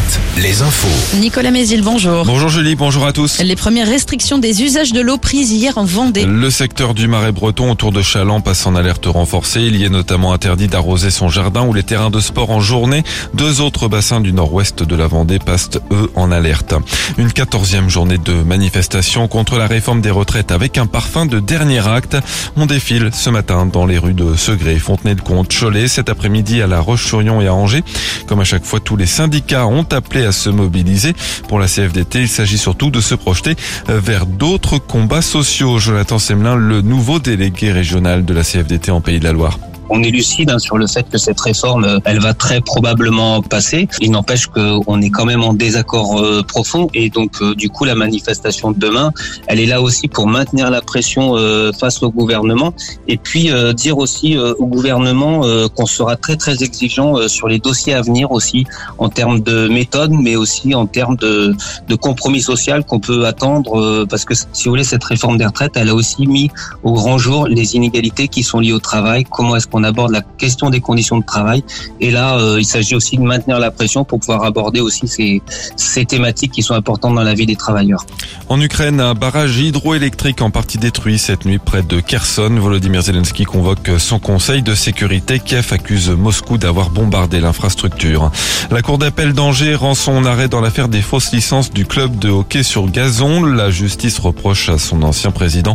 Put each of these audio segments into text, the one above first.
Alouette, les infos. Nicolas Mézil, bonjour. Bonjour Julie, bonjour à tous. Les premières restrictions des usages de l'eau prises hier en Vendée. Le secteur du Marais breton autour de Chaland passe en alerte renforcée. Il y est notamment interdit d'arroser son jardin ou les terrains de sport en journée. Deux autres bassins du nord-ouest de la Vendée passent eux en alerte. Une quatorzième journée de manifestation contre la réforme des retraites avec un parfum de dernier acte. On défile ce matin dans les rues de Segré, Fontenay-le-Comte, Cholet, cet après-midi à La Roche-sur-Yon et à Angers. Comme à chaque fois, tous les syndicats ont appelé à se mobiliser. Pour la CFDT, il s'agit surtout de se projeter vers d'autres combats sociaux. Jonathan Semelin, le nouveau délégué régional de la CFDT en Pays de la Loire on est lucide hein, sur le fait que cette réforme, euh, elle va très probablement passer. Il n'empêche qu'on est quand même en désaccord euh, profond et donc euh, du coup la manifestation de demain, elle est là aussi pour maintenir la pression face au gouvernement et puis dire aussi au gouvernement qu'on sera très très exigeant sur les dossiers à venir aussi en termes de méthode, mais aussi en termes de, de compromis social qu'on peut attendre parce que si vous voulez cette réforme des retraites, elle a aussi mis au grand jour les inégalités qui sont liées au travail. Comment est-ce qu'on on aborde la question des conditions de travail. Et là, euh, il s'agit aussi de maintenir la pression pour pouvoir aborder aussi ces, ces thématiques qui sont importantes dans la vie des travailleurs. En Ukraine, un barrage hydroélectrique en partie détruit cette nuit près de Kherson. Volodymyr Zelensky convoque son conseil de sécurité. Kiev accuse Moscou d'avoir bombardé l'infrastructure. La cour d'appel d'Angers rend son arrêt dans l'affaire des fausses licences du club de hockey sur gazon. La justice reproche à son ancien président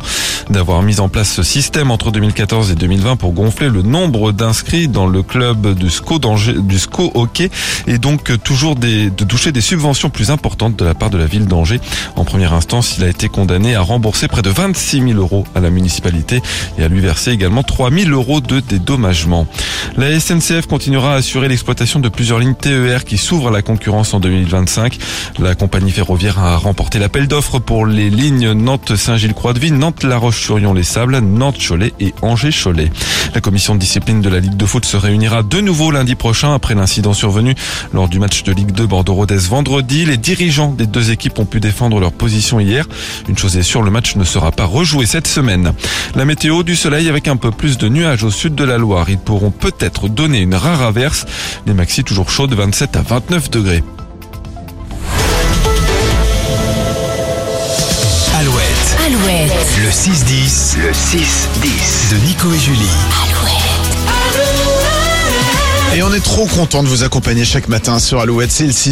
d'avoir mis en place ce système entre 2014 et 2020 pour gonfler le nombre d'inscrits dans le club du SCO, du SCO Hockey et donc toujours des, de toucher des subventions plus importantes de la part de la ville d'Angers. En première instance, il a été condamné à rembourser près de 26 000 euros à la municipalité et à lui verser également 3 000 euros de dédommagement. La SNCF continuera à assurer l'exploitation de plusieurs lignes TER qui s'ouvrent à la concurrence en 2025. La compagnie ferroviaire a remporté l'appel d'offres pour les lignes Nantes-Saint-Gilles-Croix-de-Vie, Nantes-La Roche-sur-Yon-les-Sables, Nantes-Cholet et Angers-Cholet. La commission de discipline de la Ligue de foot se réunira de nouveau lundi prochain après l'incident survenu lors du match de Ligue 2 Bordeaux-Rodez vendredi. Les dirigeants des deux équipes ont pu défendre leur position hier. Une chose est sûre, le match ne sera pas rejoué cette semaine. La météo du soleil avec un peu plus de nuages au sud de la Loire. Ils pourront peut-être donner une rare averse. Les maxi toujours chauds de 27 à 29 degrés. Alouette, Alouette. le 6-10, le 6-10 de Nico et Julie. Et on est trop content de vous accompagner chaque matin sur Alouette. C'est le 6